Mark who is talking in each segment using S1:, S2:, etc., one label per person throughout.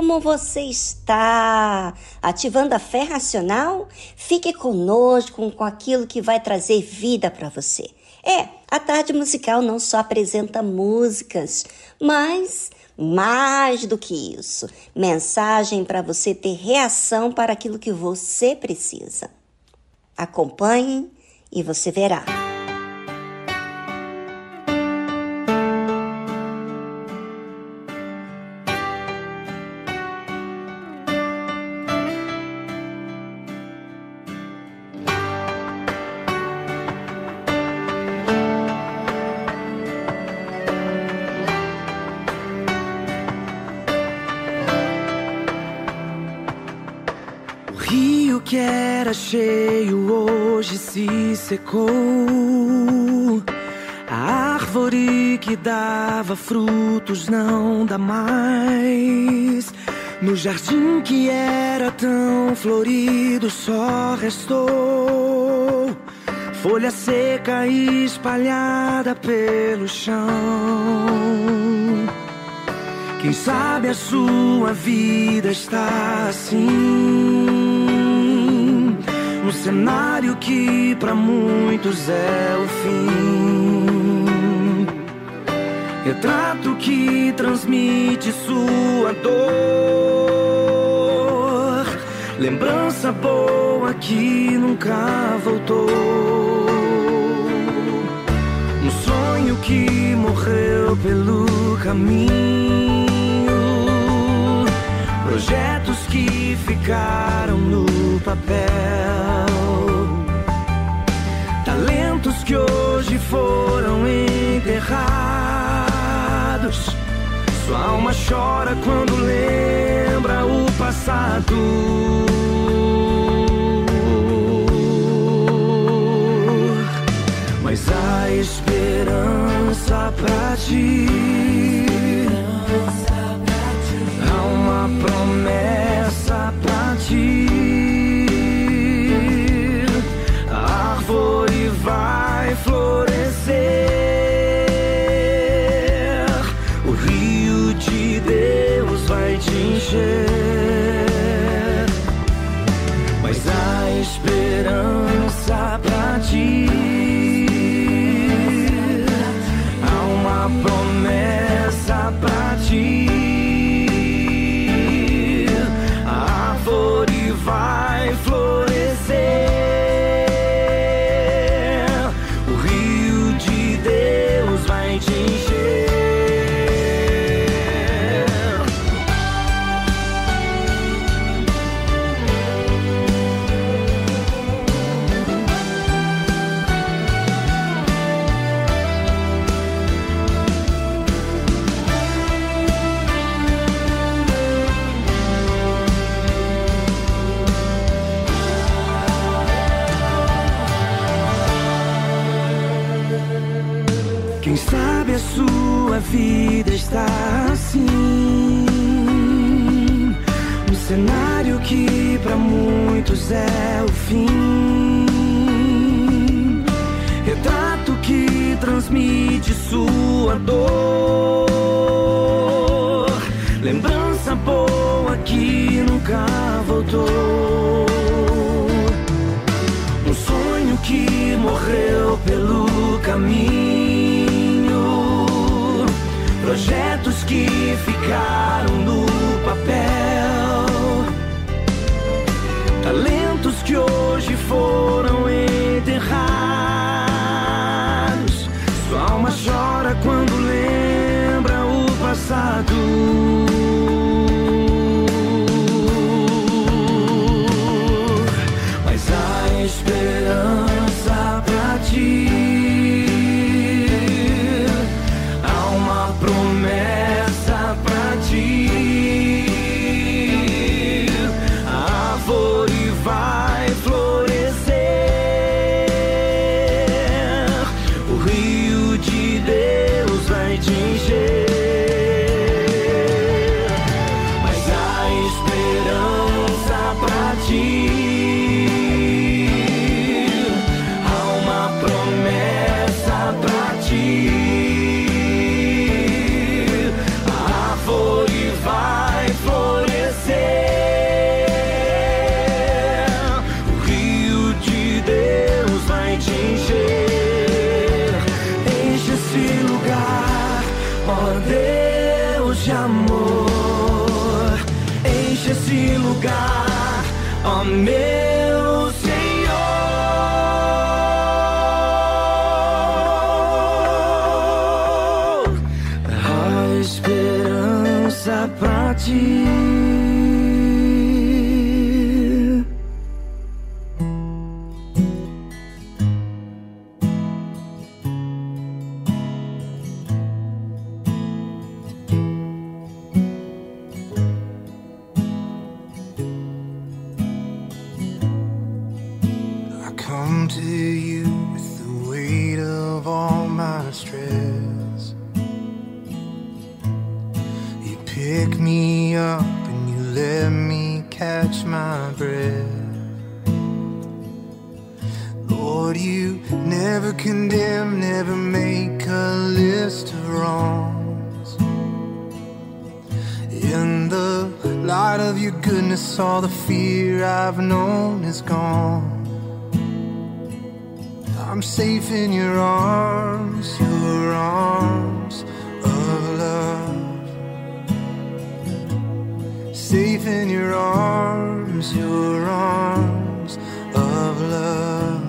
S1: Como você está? Ativando a fé racional? Fique conosco com aquilo que vai trazer vida para você. É, a tarde musical não só apresenta músicas, mas mais do que isso, mensagem para você ter reação para aquilo que você precisa. Acompanhe e você verá.
S2: Cheio hoje se secou. A árvore que dava frutos não dá mais. No jardim que era tão florido só restou folha seca espalhada pelo chão. Quem sabe a sua vida está assim um cenário que para muitos é o fim. Retrato que transmite sua dor. Lembrança boa que nunca voltou. Um sonho que morreu pelo caminho. Projetos que ficaram no papel. Talentos que hoje foram enterrados. Sua alma chora quando lembra o passado. Mas há esperança pra ti uma promessa pra ti. A árvore vai florescer, o rio de Deus vai te encher. Mas a esperança pra ti. Há uma promessa pra ti. que para muitos é o fim. Retrato que transmite sua dor. Lembrança boa que nunca voltou. Um sonho que morreu pelo caminho
S3: for safe in your arms, your arms of love. Safe in your arms, your arms of love.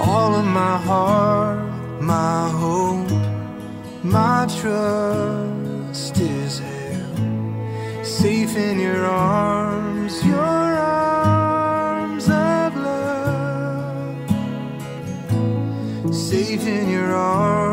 S3: All of my heart, my hope, my trust is held. Safe in your arms, your in your arms.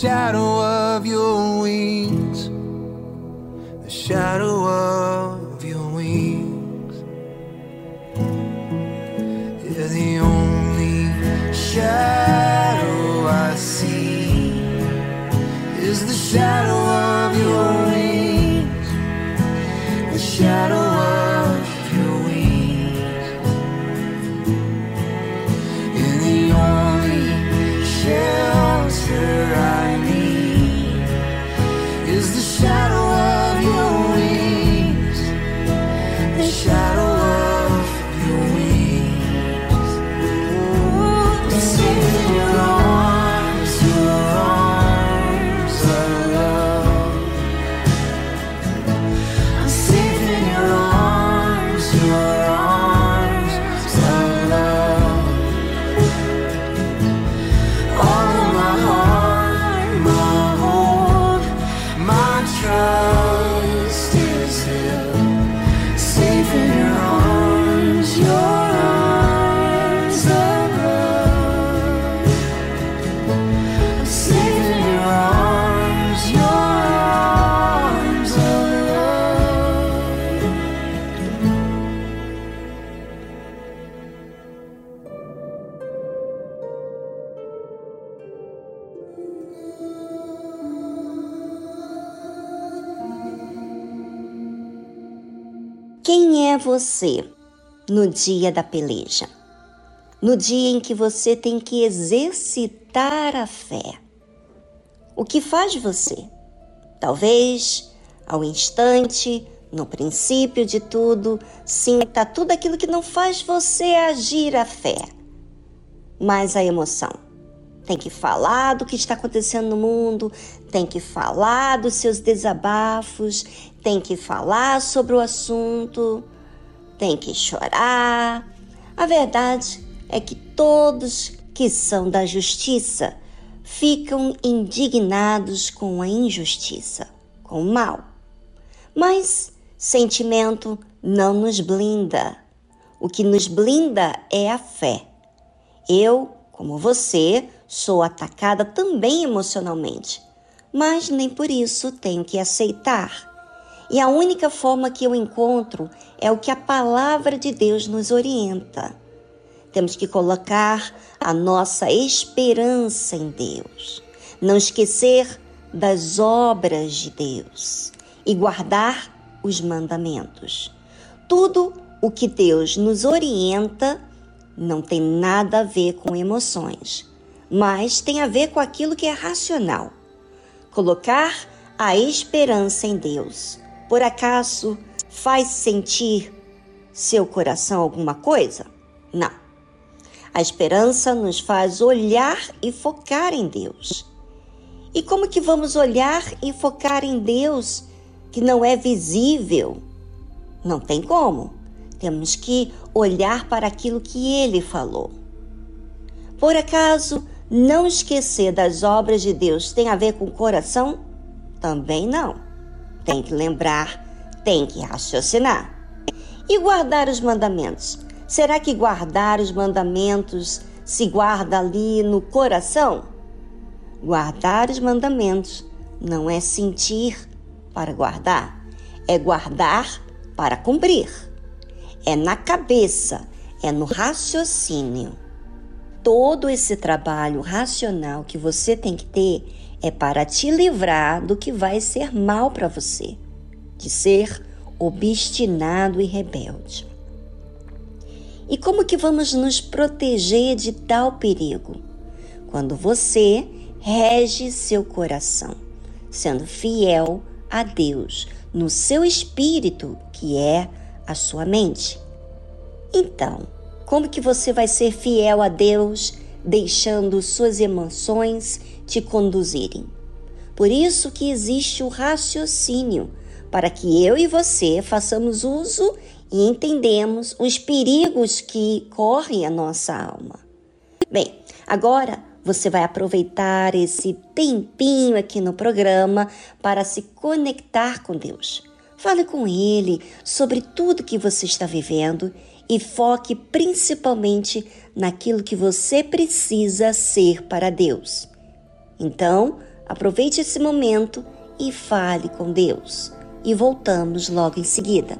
S3: Shadow of your wings, the shadow of your wings. You're the only shadow I see is the shadow
S1: você no dia da peleja? No dia em que você tem que exercitar a fé? O que faz você? Talvez, ao instante, no princípio de tudo, sinta tudo aquilo que não faz você agir a fé, mas a emoção. Tem que falar do que está acontecendo no mundo, tem que falar dos seus desabafos, tem que falar sobre o assunto, tem que chorar. A verdade é que todos que são da justiça ficam indignados com a injustiça, com o mal. Mas sentimento não nos blinda. O que nos blinda é a fé. Eu, como você, sou atacada também emocionalmente, mas nem por isso tenho que aceitar. E a única forma que eu encontro é o que a palavra de Deus nos orienta. Temos que colocar a nossa esperança em Deus, não esquecer das obras de Deus e guardar os mandamentos. Tudo o que Deus nos orienta não tem nada a ver com emoções, mas tem a ver com aquilo que é racional. Colocar a esperança em Deus, por acaso faz sentir seu coração alguma coisa? Não. A esperança nos faz olhar e focar em Deus. E como que vamos olhar e focar em Deus que não é visível? Não tem como. Temos que olhar para aquilo que ele falou. Por acaso, não esquecer das obras de Deus tem a ver com o coração? Também não. Tem que lembrar, tem que raciocinar. E guardar os mandamentos? Será que guardar os mandamentos se guarda ali no coração? Guardar os mandamentos não é sentir para guardar, é guardar para cumprir. É na cabeça, é no raciocínio. todo esse trabalho racional que você tem que ter é para te livrar do que vai ser mal para você, de ser obstinado e rebelde. E como que vamos nos proteger de tal perigo? Quando você rege seu coração, sendo fiel a Deus no seu espírito, que é a sua mente. Então, como que você vai ser fiel a Deus, deixando suas emoções te conduzirem? Por isso que existe o raciocínio, para que eu e você façamos uso e entendemos os perigos que correm a nossa alma. Bem, agora você vai aproveitar esse tempinho aqui no programa para se conectar com Deus. Fale com Ele sobre tudo que você está vivendo e foque principalmente naquilo que você precisa ser para Deus. Então, aproveite esse momento e fale com Deus. E voltamos logo em seguida.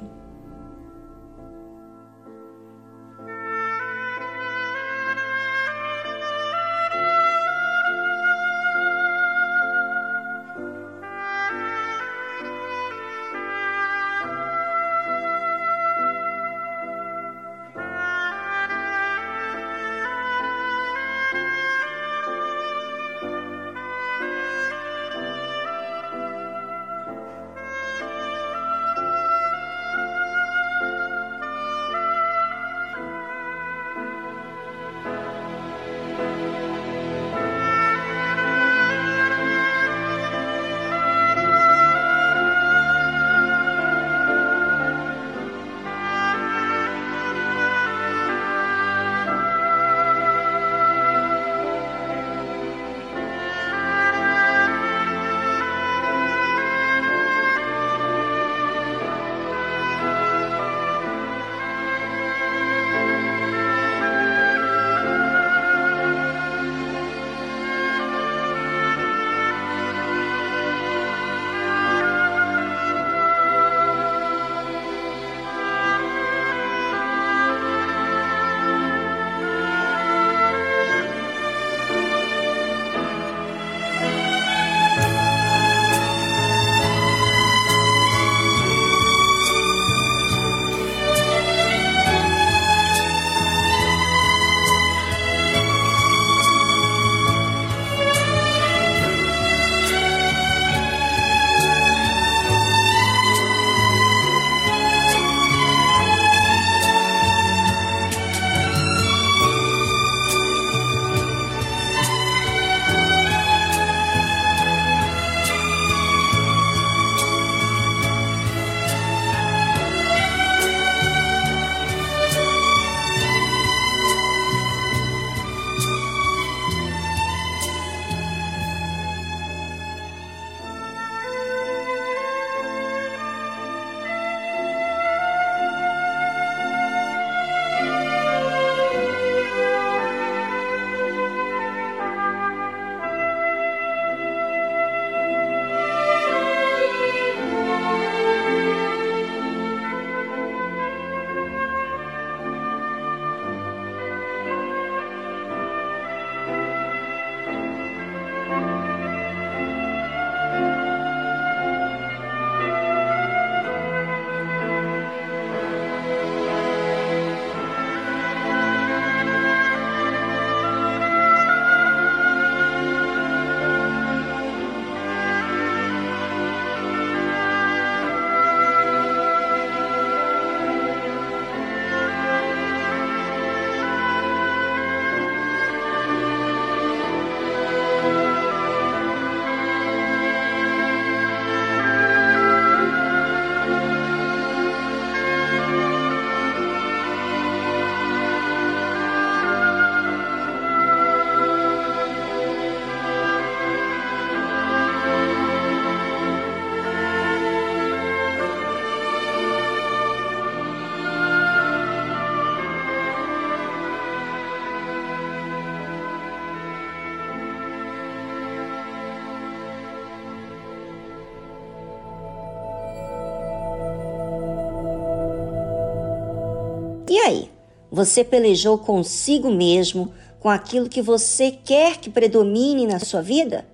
S1: Você pelejou consigo mesmo com aquilo que você quer que predomine na sua vida?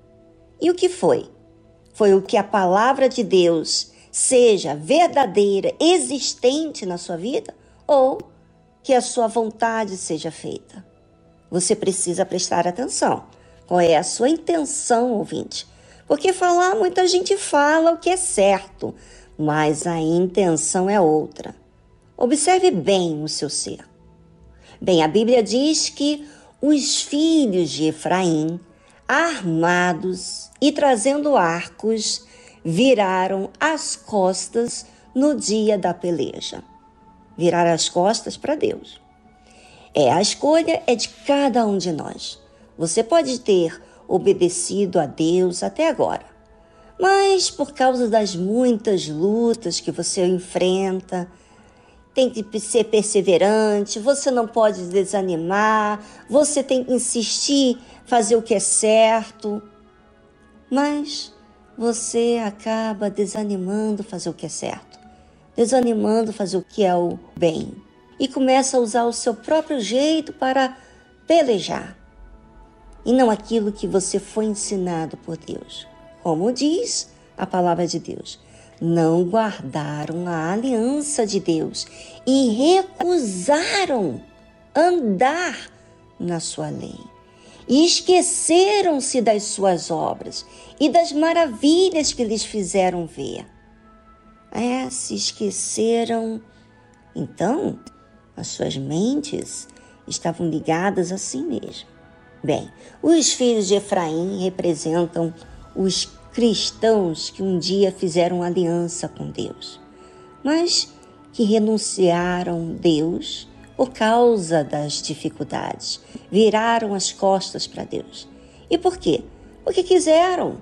S1: E o que foi? Foi o que a palavra de Deus seja verdadeira, existente na sua vida? Ou que a sua vontade seja feita? Você precisa prestar atenção. Qual é a sua intenção, ouvinte? Porque falar, muita gente fala o que é certo, mas a intenção é outra. Observe bem o seu ser. Bem, a Bíblia diz que os filhos de Efraim, armados e trazendo arcos, viraram as costas no dia da peleja. Viraram as costas para Deus. É, a escolha é de cada um de nós. Você pode ter obedecido a Deus até agora, mas por causa das muitas lutas que você enfrenta, tem que ser perseverante, você não pode desanimar, você tem que insistir, fazer o que é certo. Mas você acaba desanimando fazer o que é certo, desanimando fazer o que é o bem e começa a usar o seu próprio jeito para pelejar e não aquilo que você foi ensinado por Deus. Como diz a palavra de Deus, não guardaram a aliança de Deus e recusaram andar na sua lei. E esqueceram-se das suas obras e das maravilhas que lhes fizeram ver. É, se esqueceram. Então, as suas mentes estavam ligadas a si mesmo. Bem, os filhos de Efraim representam os cristãos que um dia fizeram aliança com Deus, mas que renunciaram a Deus por causa das dificuldades, viraram as costas para Deus. E por quê? Porque quiseram.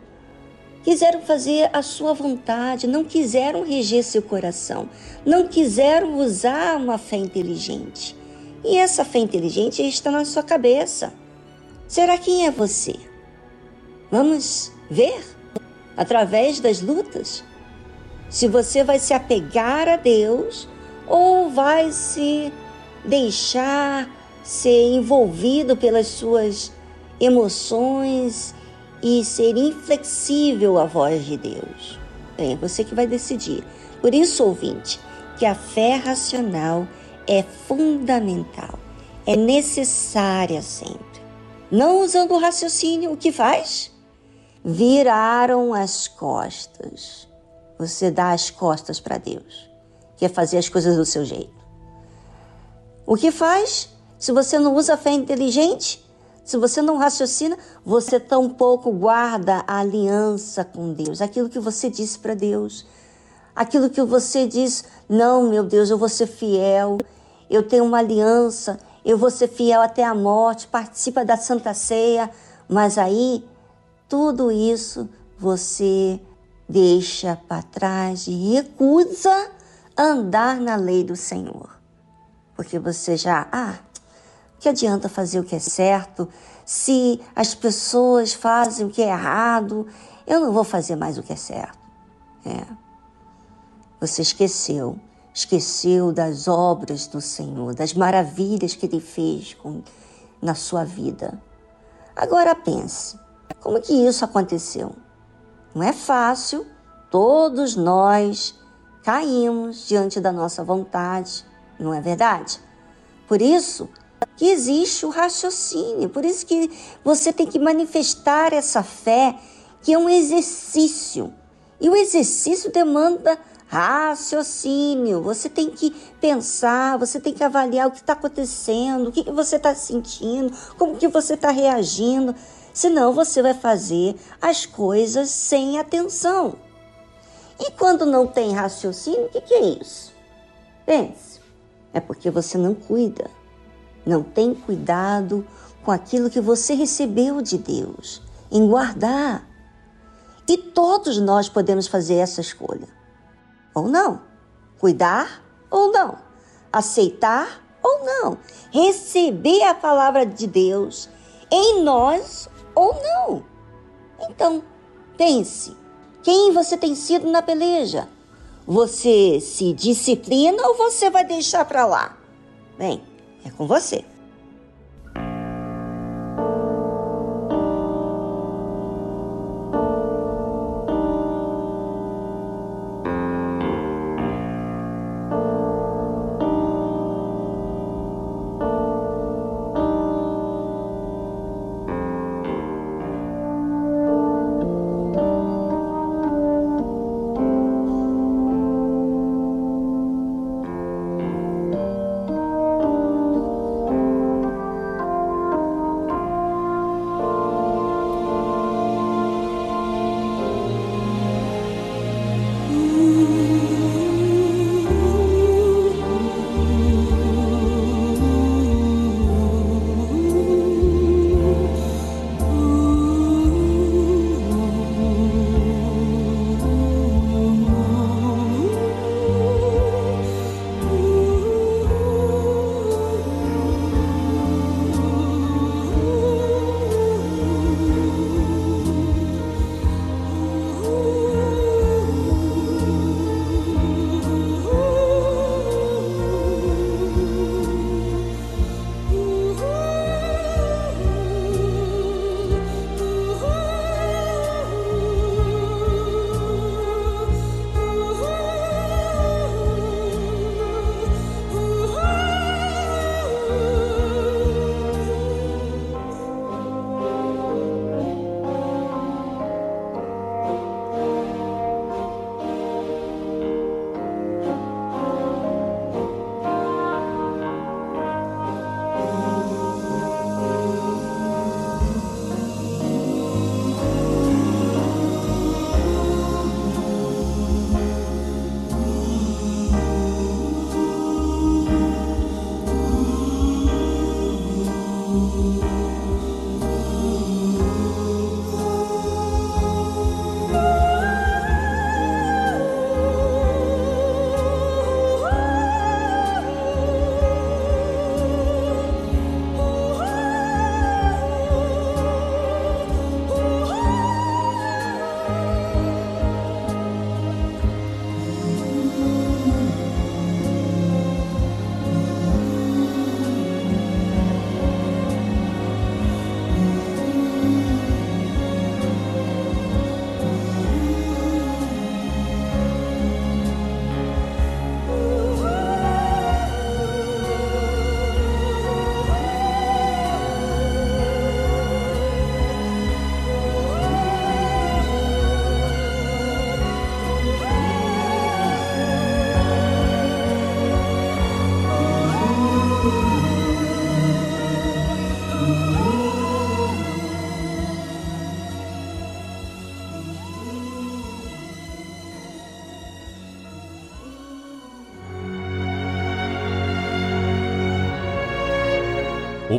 S1: Quiseram fazer a sua vontade, não quiseram reger seu coração, não quiseram usar uma fé inteligente. E essa fé inteligente está na sua cabeça. Será quem é você? Vamos ver? Através das lutas? Se você vai se apegar a Deus ou vai se deixar ser envolvido pelas suas emoções e ser inflexível à voz de Deus. Bem, é você que vai decidir. Por isso, ouvinte, que a fé racional é fundamental, é necessária sempre. Não usando o raciocínio, o que faz? Viraram as costas. Você dá as costas para Deus, quer fazer as coisas do seu jeito. O que faz? Se você não usa fé inteligente, se você não raciocina, você tampouco guarda a aliança com Deus, aquilo que você disse para Deus, aquilo que você diz, não, meu Deus, eu vou ser fiel, eu tenho uma aliança, eu vou ser fiel até a morte, participa da Santa Ceia, mas aí tudo isso você deixa para trás e recusa andar na lei do Senhor. Porque você já, ah, que adianta fazer o que é certo se as pessoas fazem o que é errado? Eu não vou fazer mais o que é certo. É. Você esqueceu, esqueceu das obras do Senhor, das maravilhas que Ele fez com, na sua vida. Agora pense, como que isso aconteceu? Não é fácil, todos nós caímos diante da nossa vontade, não é verdade? Por isso que existe o raciocínio, por isso que você tem que manifestar essa fé, que é um exercício. E o exercício demanda raciocínio. Você tem que pensar, você tem que avaliar o que está acontecendo, o que, que você está sentindo, como que você está reagindo senão você vai fazer as coisas sem atenção. E quando não tem raciocínio, o que, que é isso? Pense, é porque você não cuida, não tem cuidado com aquilo que você recebeu de Deus, em guardar. E todos nós podemos fazer essa escolha. Ou não. Cuidar ou não. Aceitar ou não. Receber a palavra de Deus em nós ou não. Então, pense: quem você tem sido na peleja? Você se disciplina ou você vai deixar para lá? Bem, é com você.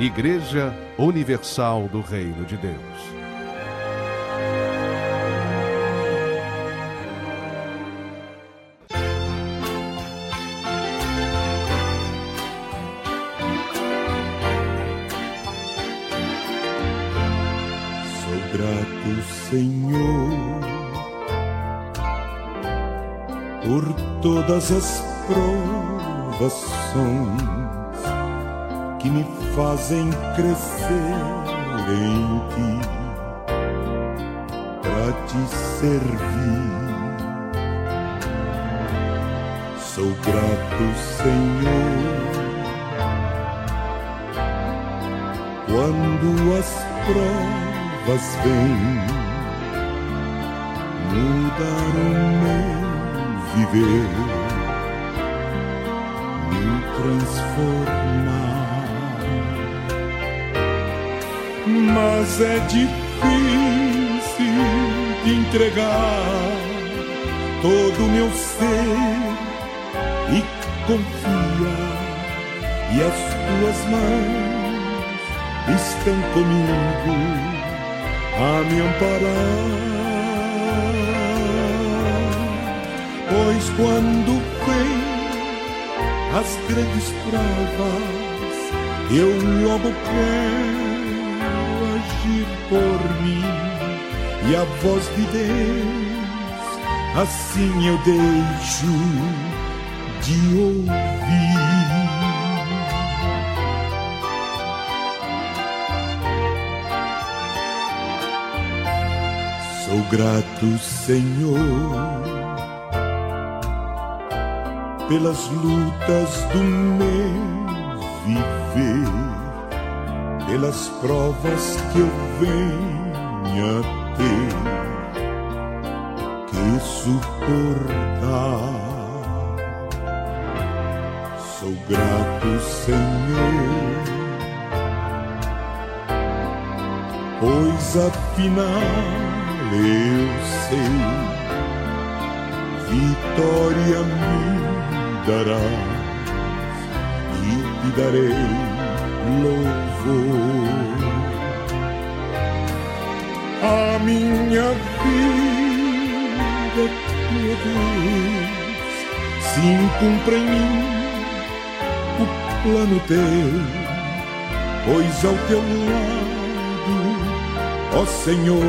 S4: Igreja Universal do Reino de Deus.
S5: Senhor, por todas as provações que me fazem crescer em ti, para te servir. Sou grato, Senhor, quando as provas vêm mudar o meu viver, me transformar. Mas é difícil de entregar todo o meu ser e confiar, e as tuas mãos estão comigo a me amparar. Pois quando vem as grandes provas, eu logo quero por mim e a voz de Deus, assim eu deixo de ouvir. Sou grato, Senhor pelas lutas do meu viver, pelas provas que eu venho a ter que suportar. Sou grato, Senhor, pois afinal eu sei vitória minha darás e te darei louvor. A minha vida, tua Deus, sim cumpre em mim o plano teu, pois ao teu lado, ó Senhor,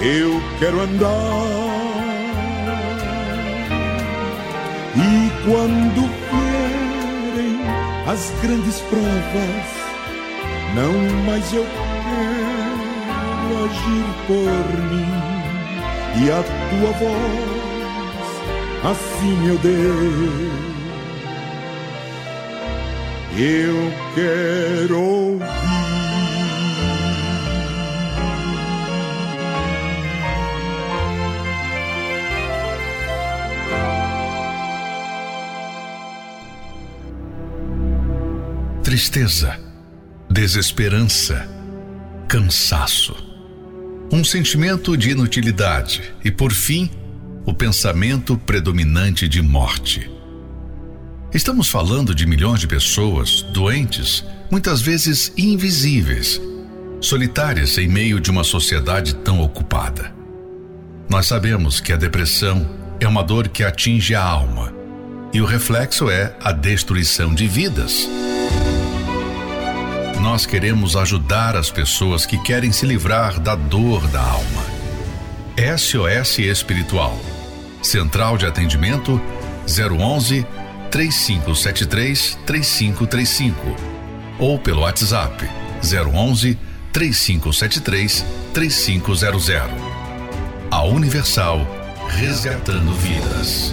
S5: eu quero andar. E quando as grandes provas, não mais eu quero agir por mim e a tua voz, assim eu dei. Eu quero
S6: tristeza, desesperança, cansaço, um sentimento de inutilidade e, por fim, o pensamento predominante de morte. Estamos falando de milhões de pessoas doentes, muitas vezes invisíveis, solitárias em meio de uma sociedade tão ocupada. Nós sabemos que a depressão é uma dor que atinge a alma E o reflexo é a destruição de vidas. Nós queremos ajudar as pessoas que querem se livrar da dor da alma. SOS Espiritual. Central de Atendimento 011 3573 3535 ou pelo WhatsApp 011 3573 3500. A Universal resgatando vidas.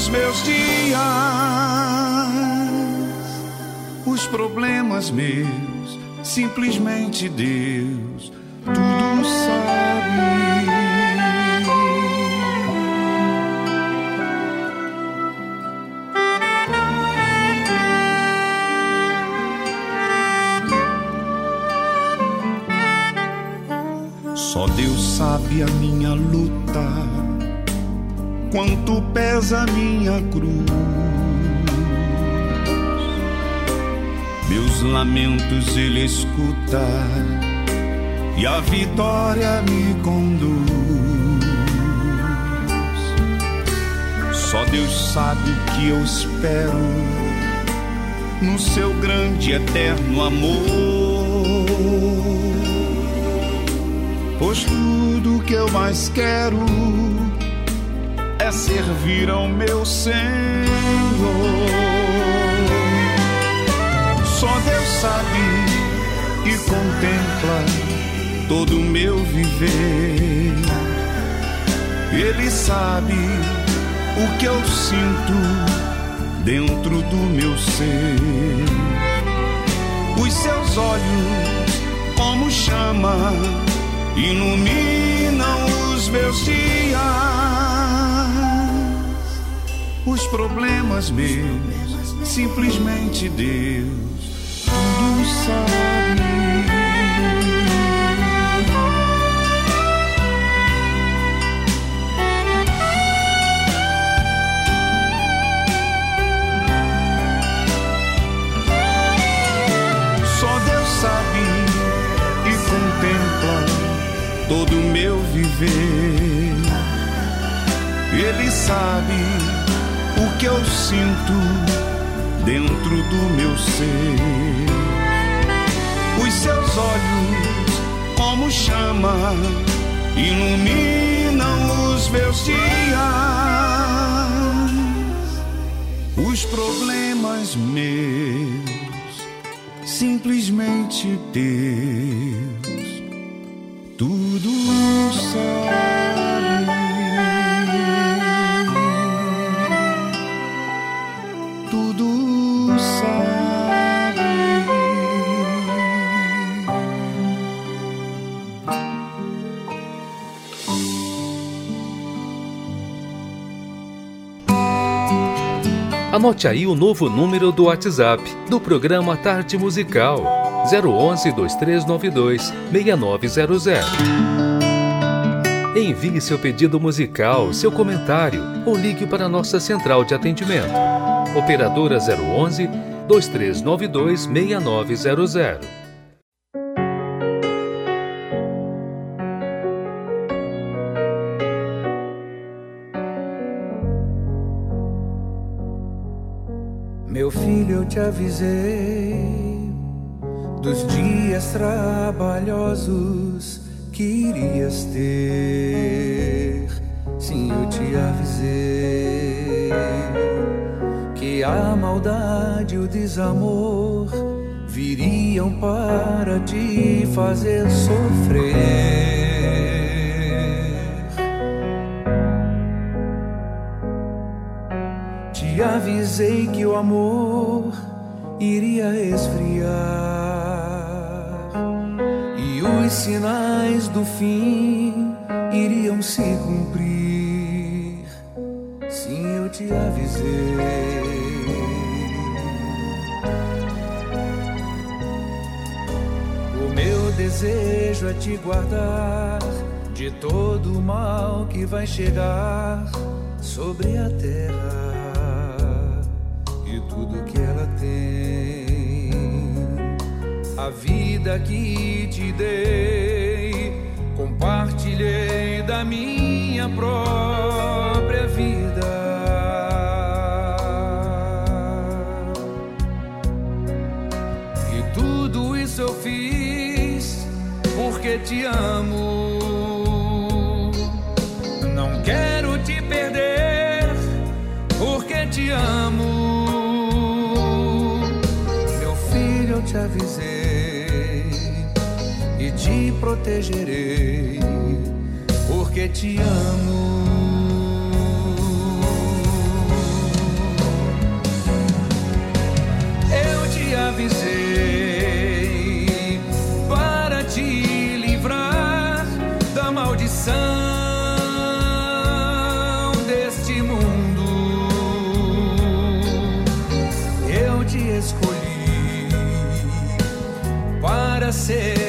S7: os meus dias, os problemas meus, simplesmente Deus tudo sabe. Só Deus sabe a minha luta quanto pesa minha cruz. Meus lamentos ele escuta e a vitória me conduz. Só Deus sabe o que eu espero no seu grande eterno amor. Pois tudo que eu mais quero servir ao meu Senhor. Só Deus sabe e contempla todo o meu viver. Ele sabe o que eu sinto dentro do meu ser. Os seus olhos, como chama, iluminam os meus dias. Problemas meus, simplesmente Deus tudo sabe. todo o meu viver. Ele sabe que eu sinto dentro do meu ser. Os seus olhos, como chama, iluminam os meus dias. Os problemas meus, simplesmente teus tudo sabe,
S8: Anote aí o novo número do WhatsApp do programa Tarde Musical 011 2392 6900. Envie seu pedido musical, seu comentário ou ligue para nossa central de atendimento. Operadora 011 2392 6900.
S9: Te avisei dos dias trabalhosos que irias ter. Sim, eu te avisei que a maldade e o desamor viriam para te fazer sofrer. Te avisei que o amor iria esfriar os sinais do fim iriam se cumprir. Sim, eu te avisei. O meu desejo é te guardar de todo o mal que vai chegar sobre a terra e tudo que ela tem a vida que te dei, compartilhei da minha própria vida. E tudo isso eu fiz porque te amo. Não quero te perder porque te amo. Meu filho, eu te avisei protegerei, porque te amo. Eu te avisei para te livrar da maldição escolhi para ser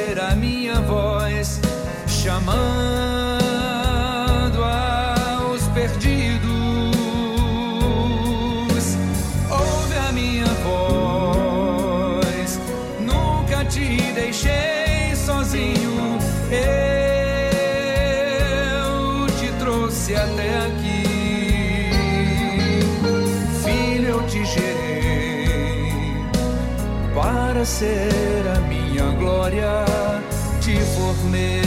S9: ser a minha glória. Te formei.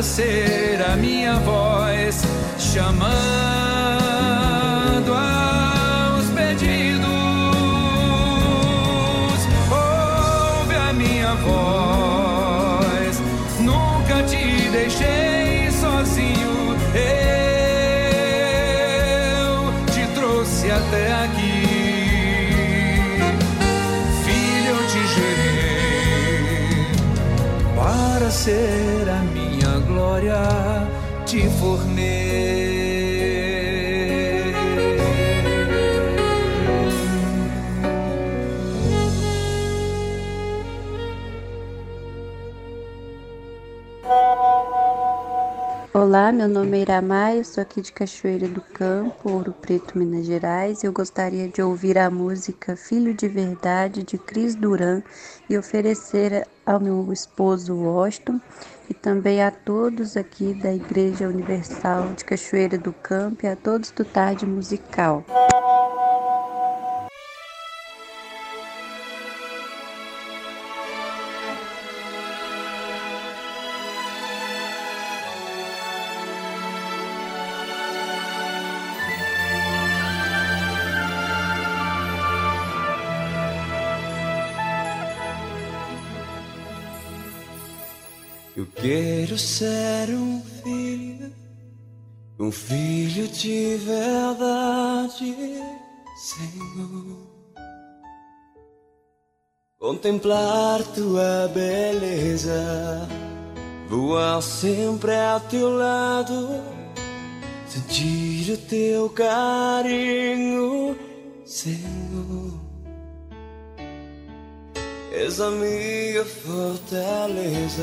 S9: Para ser a minha voz chamando aos pedidos. Ouve a minha voz, nunca te deixei sozinho. Eu te trouxe até aqui, filho, eu te gerei para ser glória. Te formei.
S10: Olá, meu nome é Iramar, eu sou aqui de Cachoeira do Campo, Ouro Preto, Minas Gerais. Eu gostaria de ouvir a música Filho de Verdade de Cris Duran e oferecer ao meu esposo Washington e também a todos aqui da Igreja Universal de Cachoeira do Campo e a todos do Tarde Musical.
S11: Quero ser um filho, um filho de verdade, Senhor. Contemplar tua beleza, voar sempre ao teu lado, sentir o teu carinho, Senhor. És a minha fortaleza.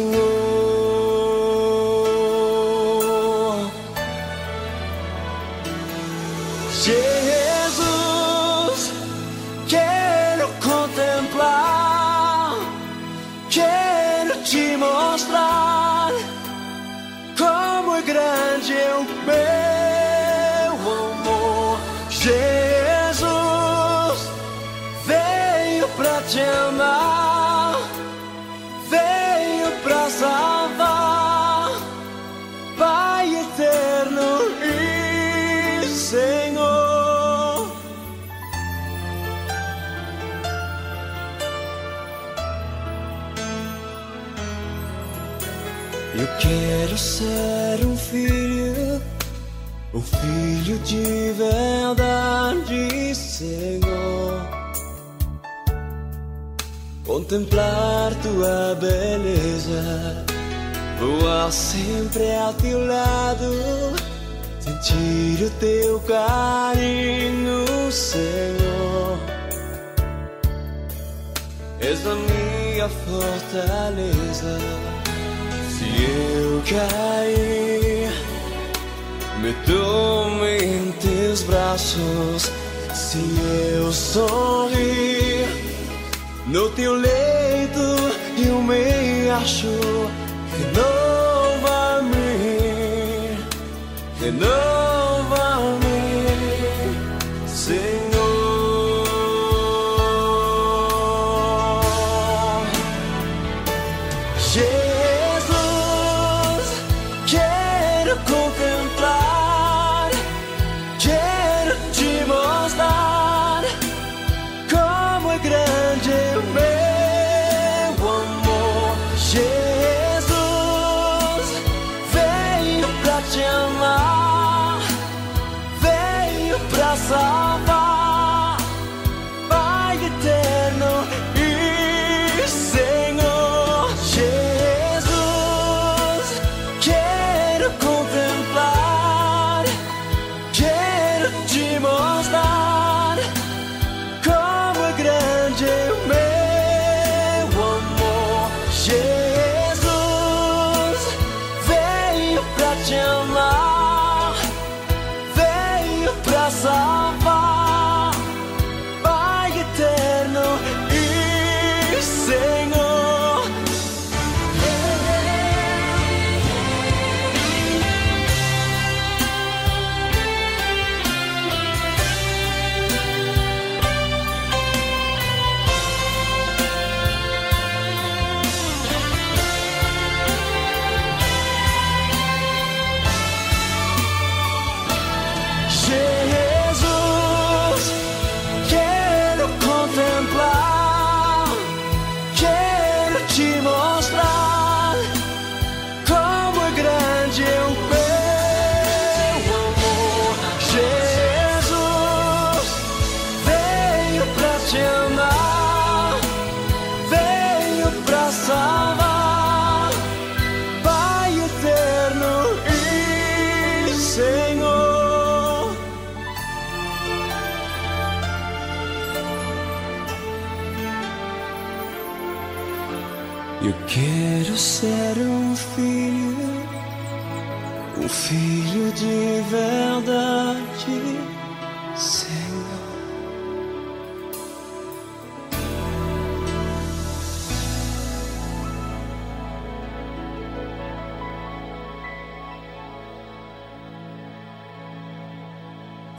S11: contemplar tua beleza, voar sempre ao teu lado, sentir o teu carinho, Senhor. És a minha fortaleza. Se eu cair, me tome em teus braços. Se eu sorrir no teu leito eu me acho, renova-me, renova-me.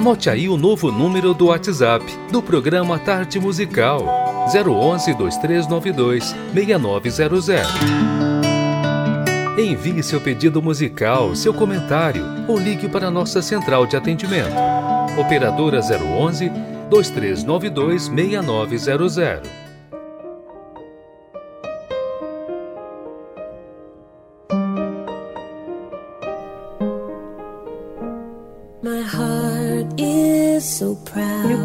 S8: Anote aí o novo número do WhatsApp do programa Tarde Musical 011 2392 6900. Envie seu pedido musical, seu comentário ou ligue para a nossa central de atendimento. Operadora 011 2392 6900.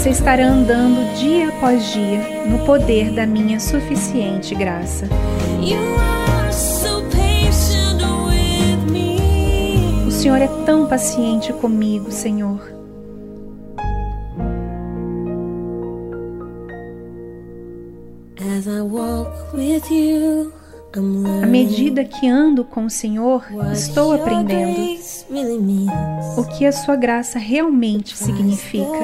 S12: você estará andando dia após dia no poder da minha suficiente graça. O Senhor é tão paciente comigo, Senhor. À medida que ando com o Senhor, estou aprendendo o que a sua graça realmente significa.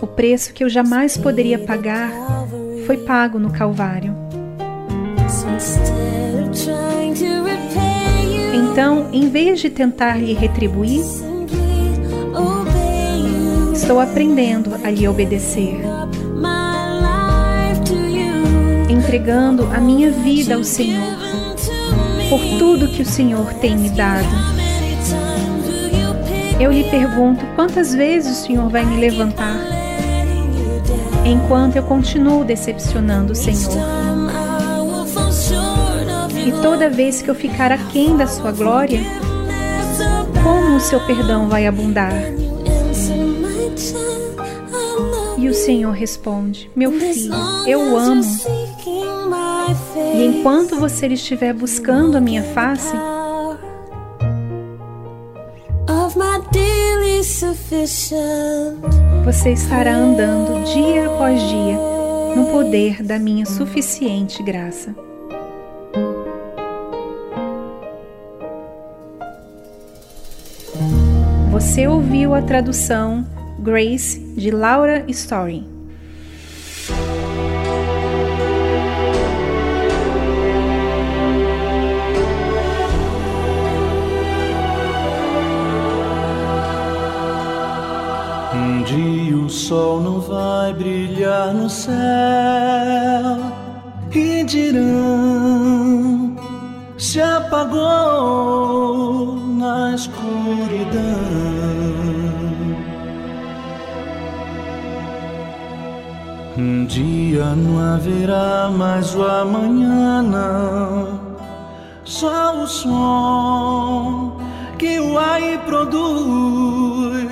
S12: O preço que eu jamais poderia pagar foi pago no Calvário. Então, em vez de tentar lhe retribuir, estou aprendendo a lhe obedecer. Entregando a minha vida ao Senhor, por tudo que o Senhor tem me dado. Eu lhe pergunto quantas vezes o Senhor vai me levantar, enquanto eu continuo decepcionando o Senhor. E toda vez que eu ficar aquém da sua glória, como o seu perdão vai abundar? E o Senhor responde: Meu filho, eu amo. E enquanto você estiver buscando a minha face, você estará andando dia após dia no poder da minha suficiente graça. Você ouviu a tradução Grace de Laura Story.
S13: O sol não vai brilhar no céu e dirão: se apagou na escuridão. Um dia não haverá mais o amanhã, não. Só o som que o ar produz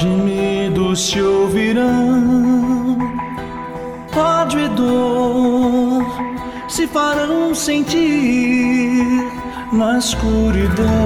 S13: gemidos se ouvirão, ódio e dor se farão sentir na escuridão.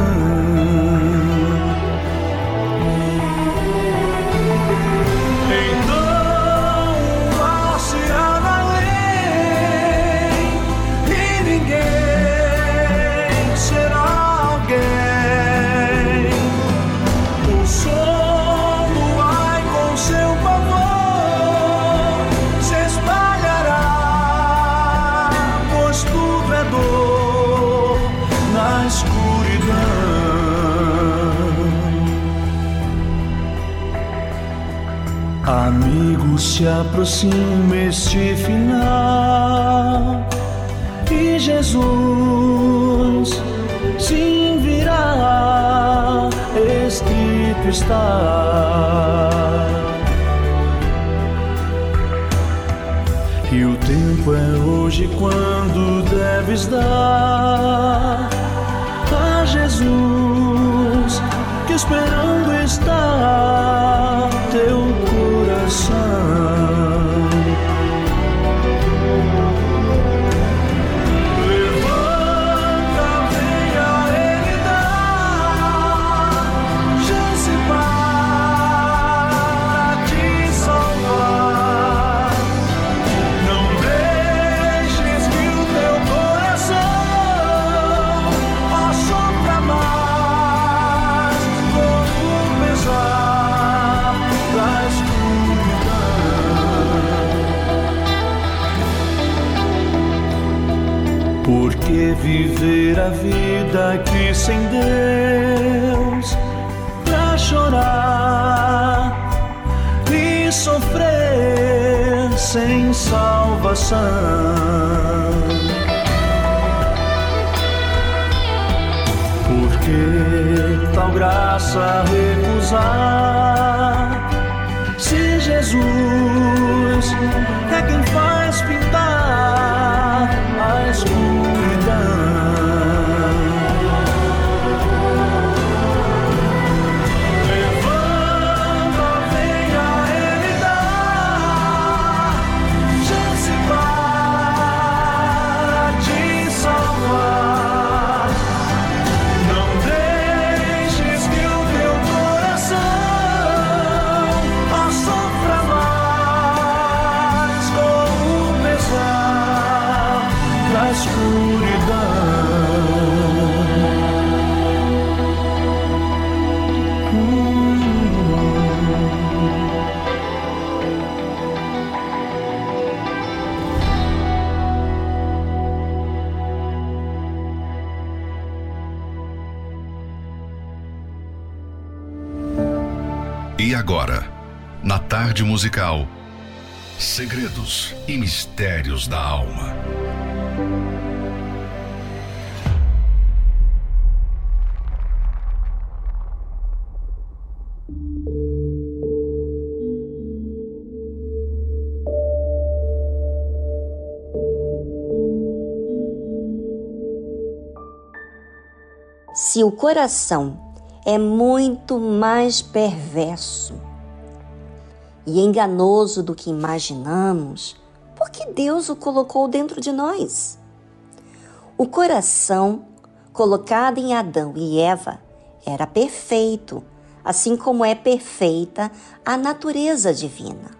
S13: E
S6: mistérios da alma.
S1: Se o coração é muito mais perverso e enganoso do que imaginamos, por que Deus o colocou dentro de nós? O coração colocado em Adão e Eva era perfeito, assim como é perfeita a natureza divina.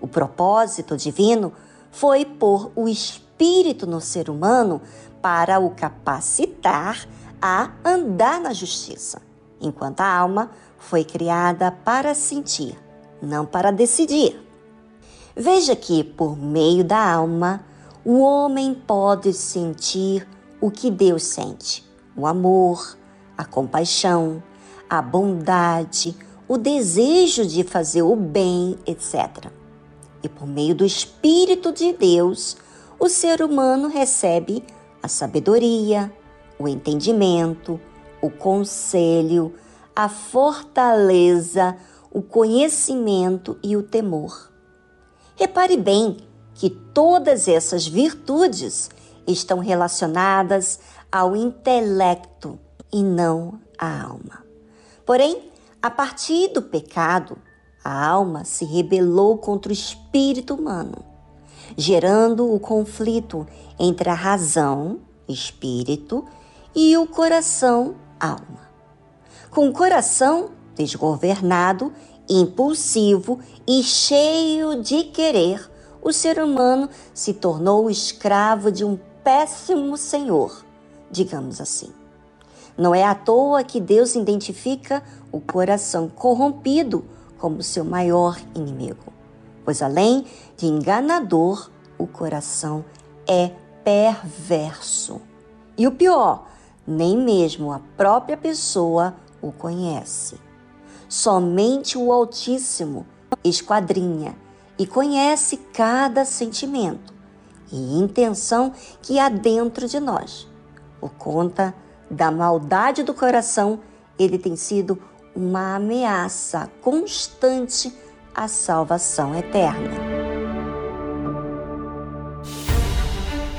S1: O propósito divino foi pôr o espírito no ser humano para o capacitar a andar na justiça, enquanto a alma foi criada para sentir, não para decidir. Veja que, por meio da alma, o homem pode sentir o que Deus sente: o amor, a compaixão, a bondade, o desejo de fazer o bem, etc. E por meio do Espírito de Deus, o ser humano recebe a sabedoria, o entendimento, o conselho, a fortaleza, o conhecimento e o temor. Repare bem que todas essas virtudes estão relacionadas ao intelecto e não à alma. Porém, a partir do pecado, a alma se rebelou contra o espírito humano, gerando o conflito entre a razão, espírito, e o coração, alma. Com o coração desgovernado, impulsivo e cheio de querer, o ser humano se tornou escravo de um péssimo senhor, digamos assim. Não é à toa que Deus identifica o coração corrompido como seu maior inimigo, pois além de enganador, o coração é perverso. E o pior, nem mesmo a própria pessoa o conhece. Somente o Altíssimo esquadrinha e conhece cada sentimento e intenção que há dentro de nós. Por conta da maldade do coração, ele tem sido uma ameaça constante à salvação eterna.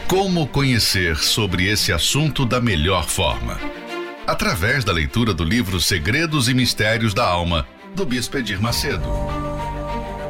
S6: Como conhecer sobre esse assunto da melhor forma? Através da leitura do livro Segredos e Mistérios da Alma, do Bispo Edir Macedo.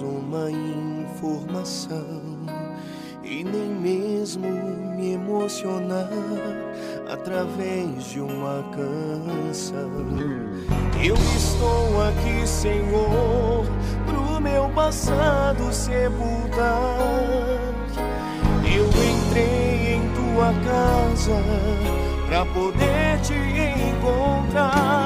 S14: uma informação e nem mesmo me emocionar através de uma canção. Eu estou aqui, Senhor, pro meu passado sepultar. Eu entrei em tua casa pra poder te encontrar,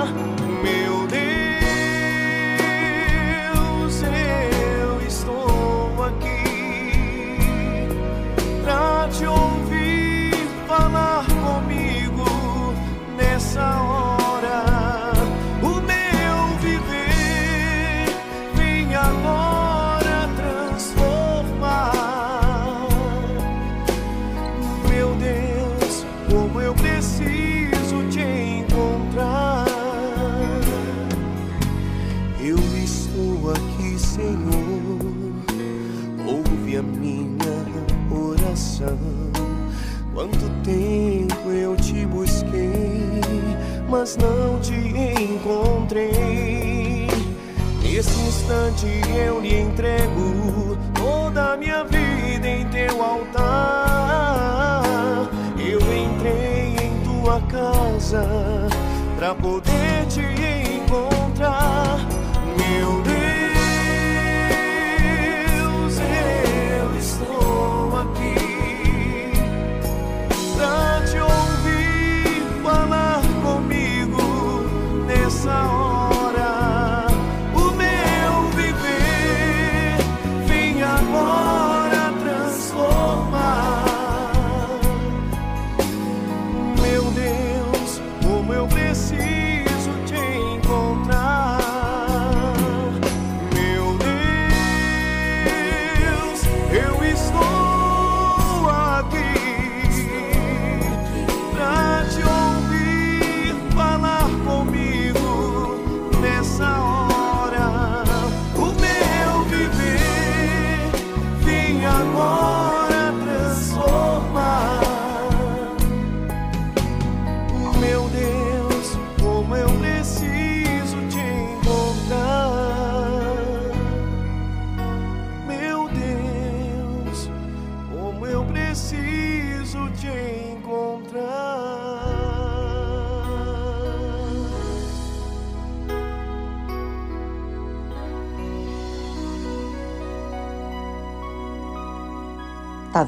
S14: mas não te encontrei. Nesse instante eu lhe entrego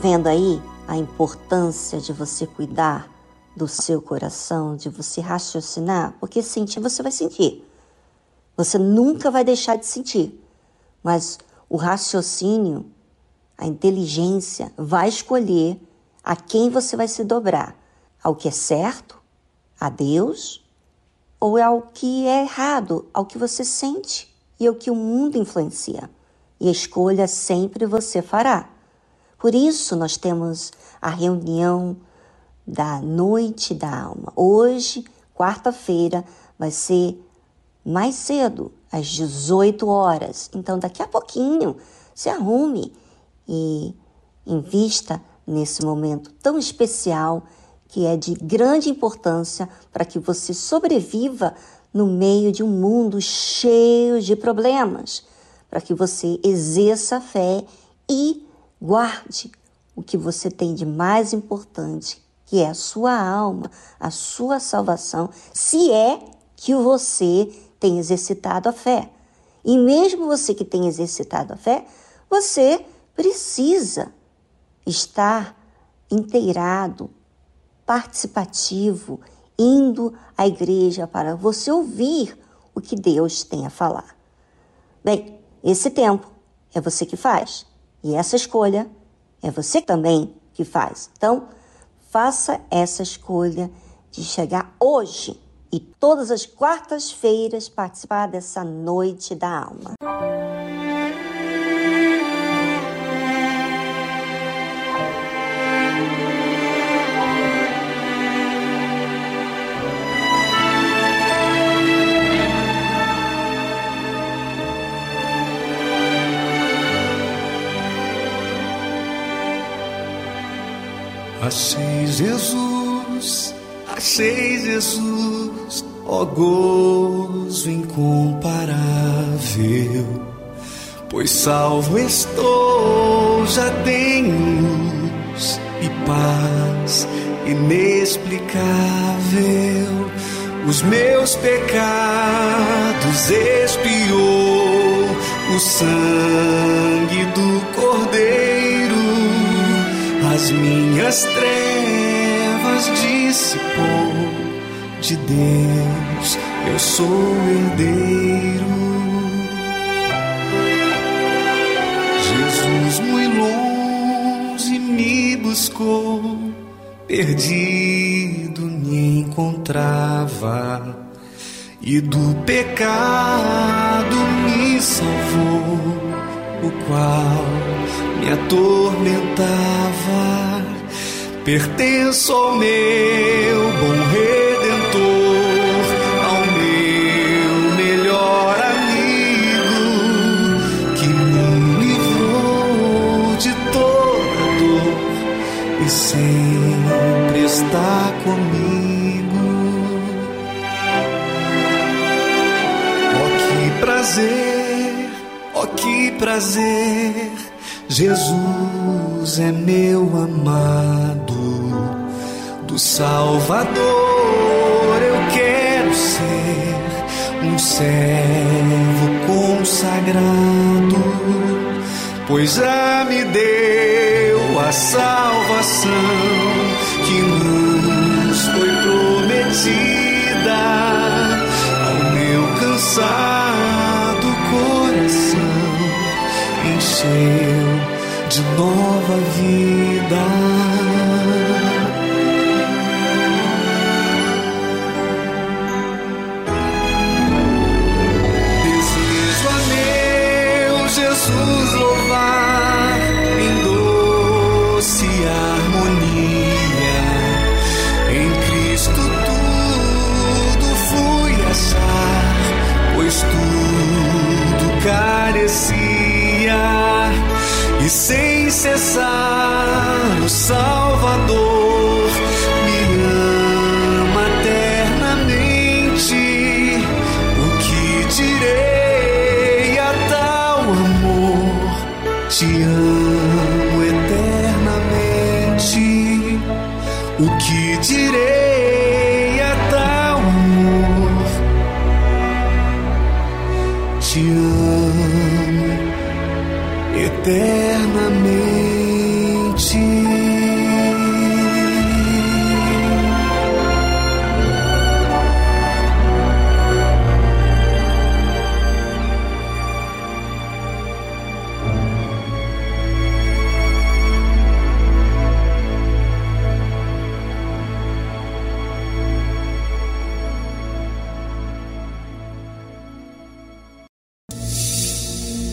S1: Vendo aí a importância de você cuidar do seu coração, de você raciocinar? Porque sentir você vai sentir. Você nunca vai deixar de sentir. Mas o raciocínio, a inteligência, vai escolher a quem você vai se dobrar: ao que é certo, a Deus, ou ao que é errado, ao que você sente e ao que o mundo influencia. E a escolha sempre você fará. Por isso nós temos a reunião da noite da alma. Hoje, quarta-feira, vai ser mais cedo, às 18 horas. Então, daqui a pouquinho, se arrume e invista nesse momento tão especial que é de grande importância para que você sobreviva no meio de um mundo cheio de problemas, para que você exerça a fé e guarde o que você tem de mais importante, que é a sua alma, a sua salvação, se é que você tem exercitado a fé. E mesmo você que tem exercitado a fé, você precisa estar inteirado, participativo, indo à igreja para você ouvir o que Deus tem a falar. Bem, esse tempo é você que faz. E essa escolha é você também que faz. Então, faça essa escolha de chegar hoje e todas as quartas-feiras participar dessa noite da alma.
S11: Achei Jesus, achei Jesus, ó gozo incomparável. pois salvo estou, já tenho luz e paz inexplicável. Os meus pecados expiou o sangue do Cordeiro, as minhas trevas dissipou. De Deus eu sou herdeiro. Jesus muito longe me buscou, perdido me encontrava e do pecado me salvou, o qual me atormentava. Pertenço ao meu bom redentor, ao meu melhor amigo, que me livrou de toda dor e sempre está comigo. Oh, que prazer, oh, que prazer, Jesus é meu amado, do Salvador eu quero ser um servo consagrado, pois já me deu a salvação que nos foi prometida ao meu cansado coração encheu de nova vida. Jesus louvar em doce harmonia. Em Cristo tudo fui achar, pois tudo carecia e sem cessar o Salvador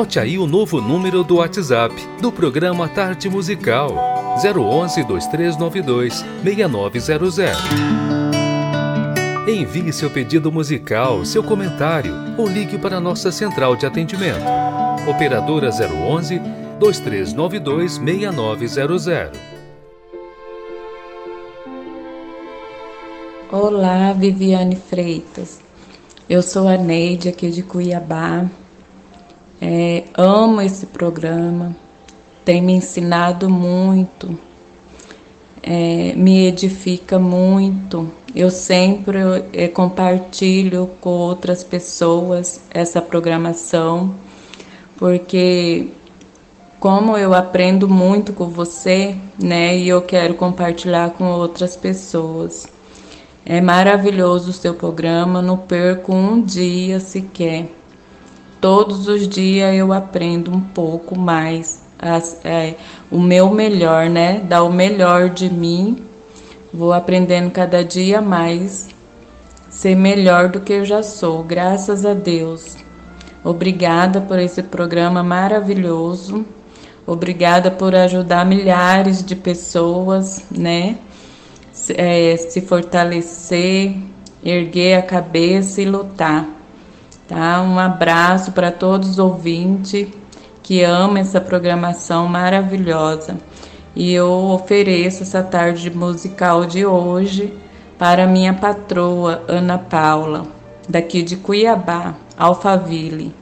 S8: Anote aí o novo número do WhatsApp do programa Tarde Musical 011 2392 6900. Envie seu pedido musical, seu comentário ou ligue para a nossa central de atendimento. Operadora 011 2392 6900.
S15: Olá, Viviane Freitas. Eu sou a Neide aqui de Cuiabá. É, amo esse programa, tem me ensinado muito, é, me edifica muito. Eu sempre é, compartilho com outras pessoas essa programação, porque como eu aprendo muito com você, né, e eu quero compartilhar com outras pessoas. É maravilhoso o seu programa, não perco um dia sequer. Todos os dias eu aprendo um pouco mais, as, é, o meu melhor, né? Dar o melhor de mim. Vou aprendendo cada dia mais, ser melhor do que eu já sou, graças a Deus. Obrigada por esse programa maravilhoso. Obrigada por ajudar milhares de pessoas, né? é, se fortalecer, erguer a cabeça e lutar. Tá? Um abraço para todos os ouvintes que amam essa programação maravilhosa. E eu ofereço essa tarde musical de hoje para minha patroa Ana Paula, daqui de Cuiabá, Alphaville.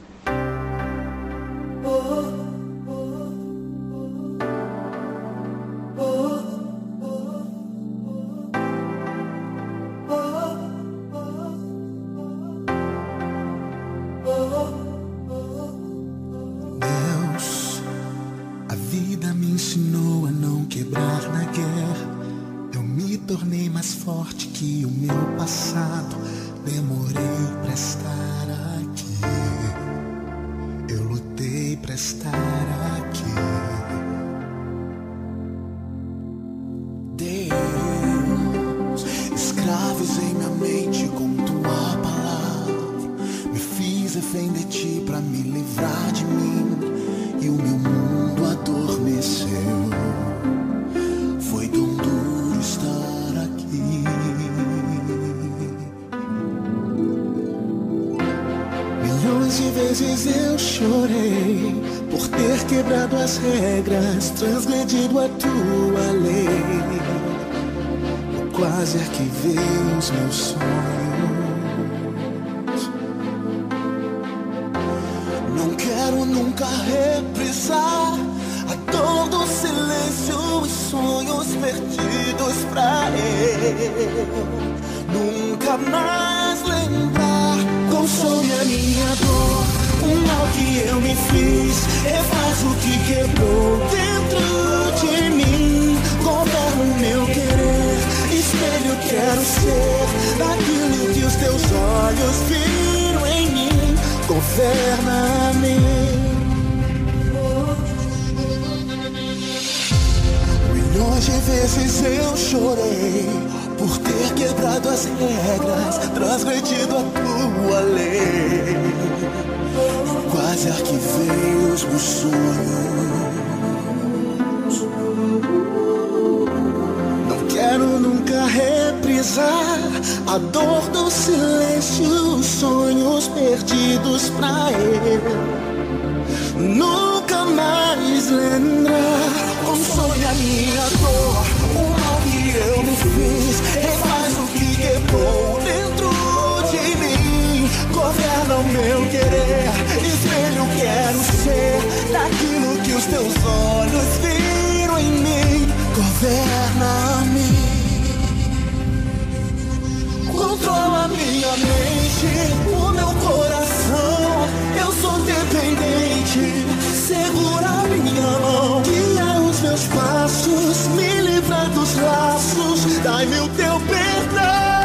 S15: governa-me. Milhões de vezes eu chorei por ter quebrado as regras, transgredido a tua lei. Quase arquivei
S16: os
S15: meus sonhos. A dor do silêncio, sonhos perdidos pra eu nunca mais lembrar. Console a minha dor, o mal que eu me fiz, refaz o que quebrou dentro de mim. Governa o meu querer, espelho quero ser daquilo que os
S16: teus olhos viram em mim. Governa a mim controla minha mente,
S12: o meu coração.
S15: Eu sou dependente, segura minha mão, guia os meus passos, me livra dos laços, dai-me o teu perdão.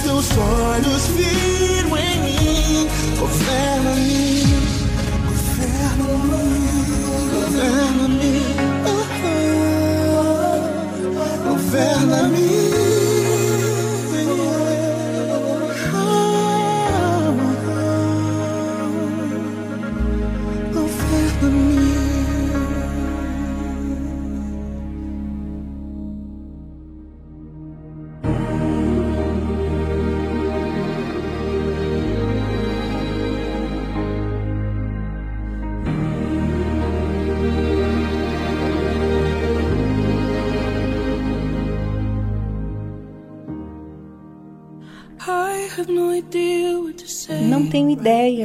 S15: Os teus olhos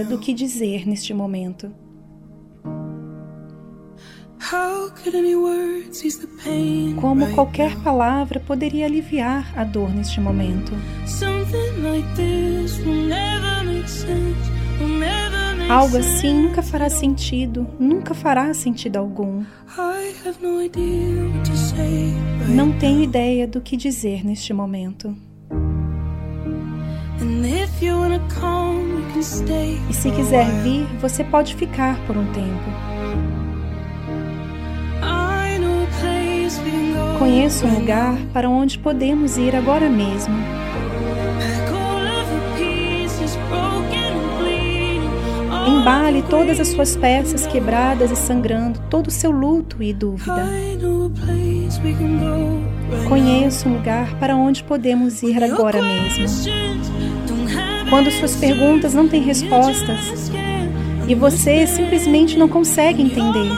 S12: do que dizer neste momento. Como qualquer palavra poderia aliviar a dor neste momento? Algo assim nunca fará sentido, nunca fará sentido algum. Não tenho ideia do que dizer neste momento. E se quiser vir, você pode ficar por um tempo. Conheço um lugar para onde podemos ir agora mesmo. Embale todas as suas peças quebradas e sangrando, todo o seu luto e dúvida. Conheço um lugar para onde podemos ir agora mesmo. Quando suas perguntas não têm respostas e você simplesmente não consegue entender.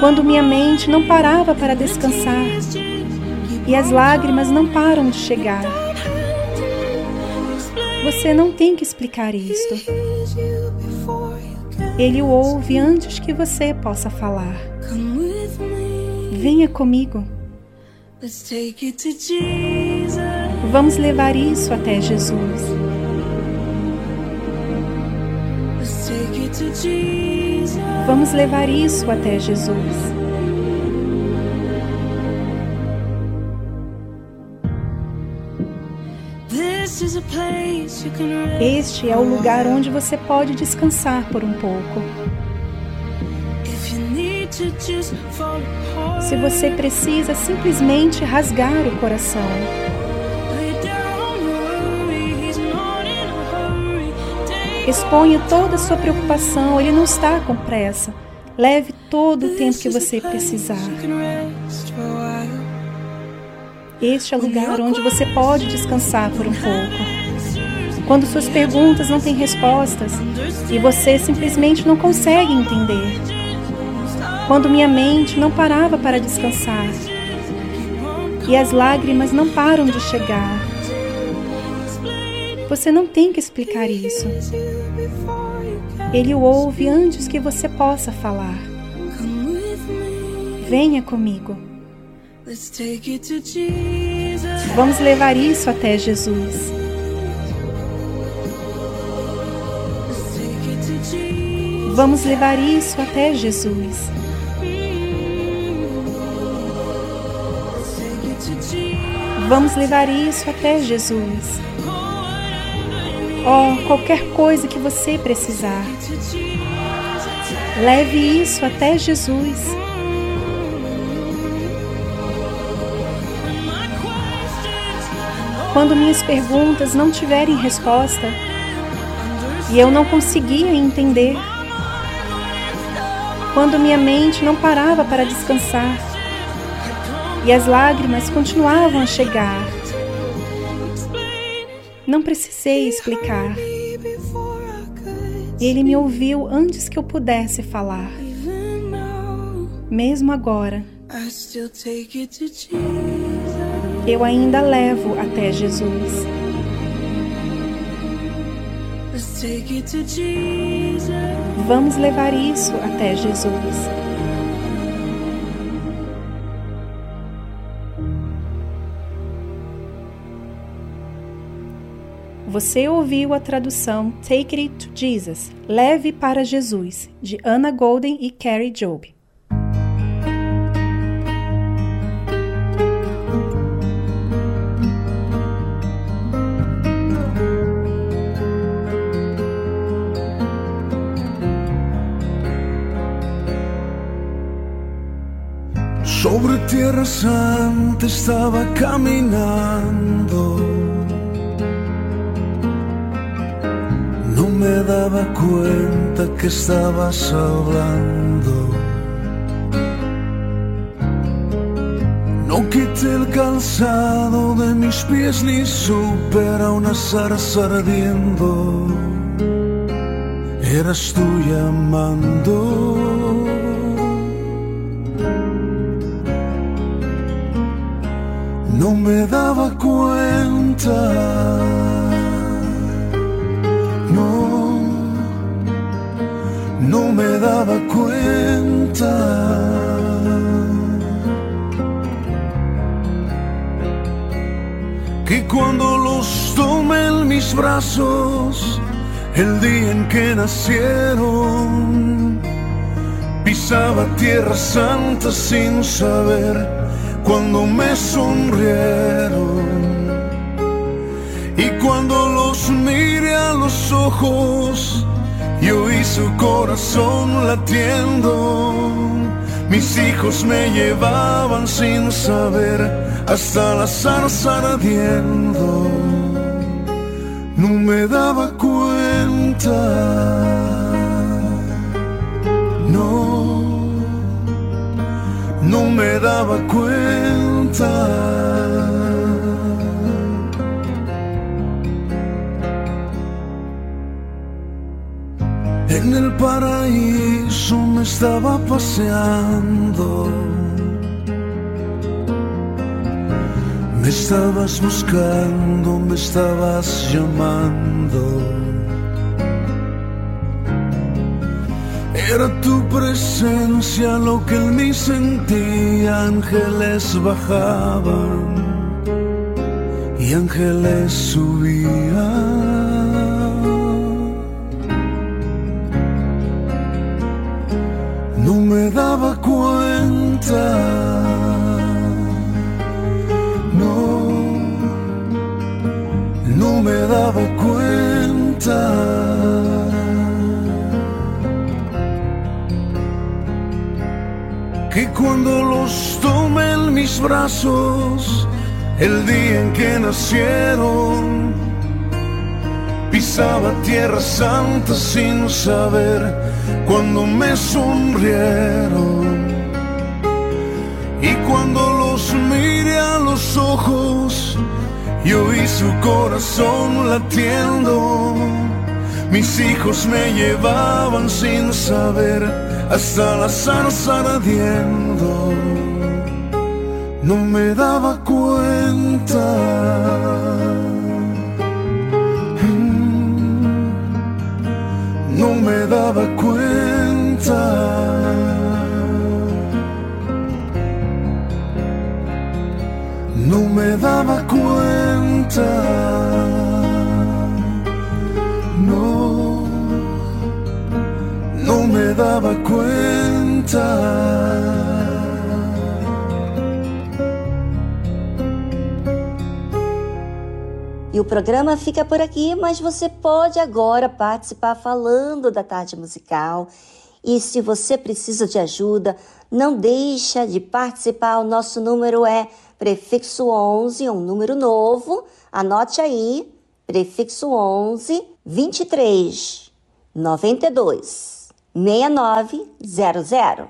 S12: Quando minha mente não parava para descansar e as lágrimas não param de chegar. Você não tem que explicar isto. Ele o ouve antes que você possa falar. Venha comigo. Vamos levar isso até Jesus. Vamos levar isso até Jesus. Este é o lugar onde você pode descansar por um pouco. Se você precisa simplesmente rasgar o coração. Exponha toda a sua preocupação, ele não está com pressa. Leve todo o tempo que você precisar. Este é o lugar onde você pode descansar por um pouco. Quando suas perguntas não têm respostas e você simplesmente não consegue entender quando minha mente não parava para descansar e as lágrimas não param de chegar. Você não tem que explicar isso. Ele o ouve antes que você possa falar. Venha comigo. Vamos levar isso até Jesus. Vamos levar isso até Jesus. Vamos levar isso até Jesus. Oh, qualquer coisa que você precisar. Leve isso até Jesus. Quando minhas perguntas não tiverem resposta e eu não conseguia entender, quando minha mente não parava para descansar, e as lágrimas continuavam a chegar. Não precisei explicar. Ele me ouviu antes que eu pudesse falar. Mesmo agora, eu ainda levo até Jesus. Vamos levar isso até Jesus. Você ouviu a tradução Take It to Jesus, Leve para Jesus, de Anna Golden e Carrie Job.
S17: Sobre tierra santa estaba caminando me daba cuenta que estabas hablando. No quité el calzado de mis pies ni supe a una zarza ardiendo. Eras tú llamando. no me daba cuenta. No, no me daba cuenta. Que cuando los tomé en mis brazos, el día en que nacieron, pisaba tierra santa sin saber cuando me sonrieron y cuando los miré a los ojos y su corazón latiendo. Mis hijos me llevaban sin saber hasta la zarza ardiendo. No me daba cuenta. no me daba cuenta. En el paraíso me estaba paseando. Me estabas buscando, me estabas llamando. Era tu presencia lo que en mí sentía, ángeles bajaban y ángeles subían. Me daba cuenta, no, no me daba cuenta. que cuando los tomé en mis brazos, el día en que nacieron, pisaba tierra santa sin saber cuando me sonrieron. Y cuando los miré a los ojos, yo oí su corazón latiendo. Mis hijos me llevaban sin saber hasta la zarza ardiendo, no me daba cuenta. No me daba cuenta. No me daba cuenta. me daba cuenta.
S1: E o programa fica por aqui, mas você pode agora participar falando da tarde musical. E se você precisa de ajuda, não deixa de participar. O nosso número é prefixo 11, é um número novo. Anote aí, prefixo 11 23 92 6900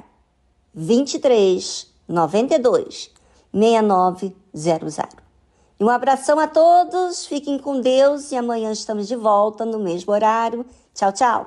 S1: 23 92 6900. Um abração a todos, fiquem com Deus e amanhã estamos de volta no mesmo horário. Tchau, tchau.